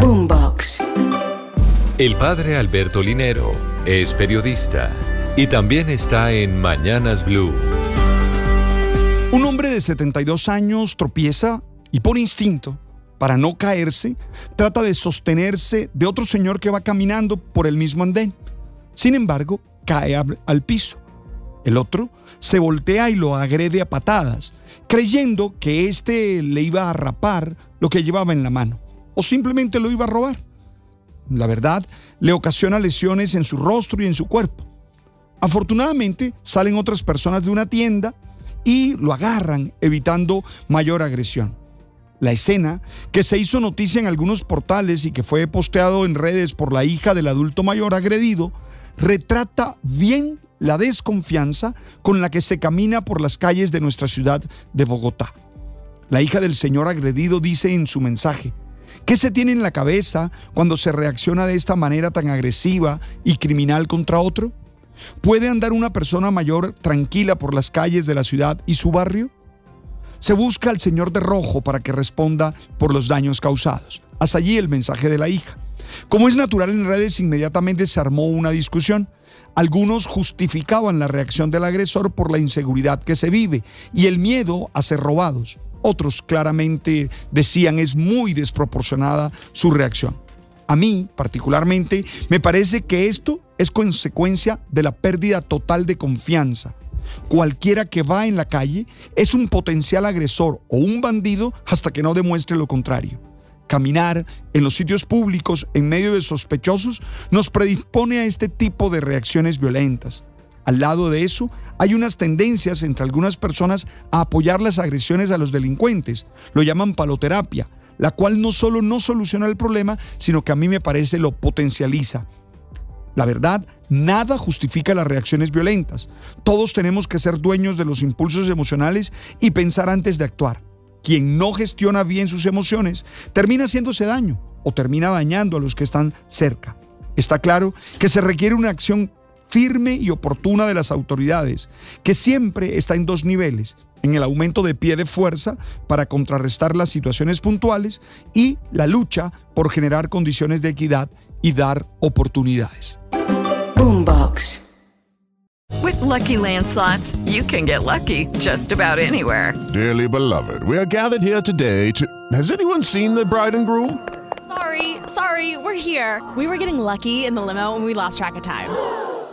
Boombox. El padre Alberto Linero es periodista y también está en Mañanas Blue. Un hombre de 72 años tropieza y por instinto, para no caerse, trata de sostenerse de otro señor que va caminando por el mismo andén. Sin embargo, cae al, piso. El otro se voltea y lo agrede a patadas, creyendo que éste le iba a rapar lo que llevaba en la mano, o simplemente lo iba a robar. La verdad, le ocasiona lesiones en su rostro y en su cuerpo. Afortunadamente, salen otras personas de una tienda y lo agarran, evitando mayor agresión. La escena, que se hizo noticia en algunos portales y que fue posteado en redes por la hija del adulto mayor agredido, retrata bien la desconfianza con la que se camina por las calles de nuestra ciudad de Bogotá. La hija del señor agredido dice en su mensaje, ¿qué se tiene en la cabeza cuando se reacciona de esta manera tan agresiva y criminal contra otro? ¿Puede andar una persona mayor tranquila por las calles de la ciudad y su barrio? Se busca al señor de rojo para que responda por los daños causados. Hasta allí el mensaje de la hija. Como es natural en redes, inmediatamente se armó una discusión. Algunos justificaban la reacción del agresor por la inseguridad que se vive y el miedo a ser robados. Otros claramente decían es muy desproporcionada su reacción. A mí, particularmente, me parece que esto es consecuencia de la pérdida total de confianza. Cualquiera que va en la calle es un potencial agresor o un bandido hasta que no demuestre lo contrario. Caminar en los sitios públicos en medio de sospechosos nos predispone a este tipo de reacciones violentas. Al lado de eso, hay unas tendencias entre algunas personas a apoyar las agresiones a los delincuentes. Lo llaman paloterapia, la cual no solo no soluciona el problema, sino que a mí me parece lo potencializa. La verdad, nada justifica las reacciones violentas. Todos tenemos que ser dueños de los impulsos emocionales y pensar antes de actuar. Quien no gestiona bien sus emociones termina haciéndose daño o termina dañando a los que están cerca. Está claro que se requiere una acción firme y oportuna de las autoridades, que siempre está en dos niveles, en el aumento de pie de fuerza para contrarrestar las situaciones puntuales y la lucha por generar condiciones de equidad y dar oportunidades. Boombox. With Lucky Land slots, you can get lucky just about anywhere. Dearly beloved, we are gathered here today to. Has anyone seen the bride and groom? Sorry, sorry, we're here. We were getting lucky in the limo and we lost track of time.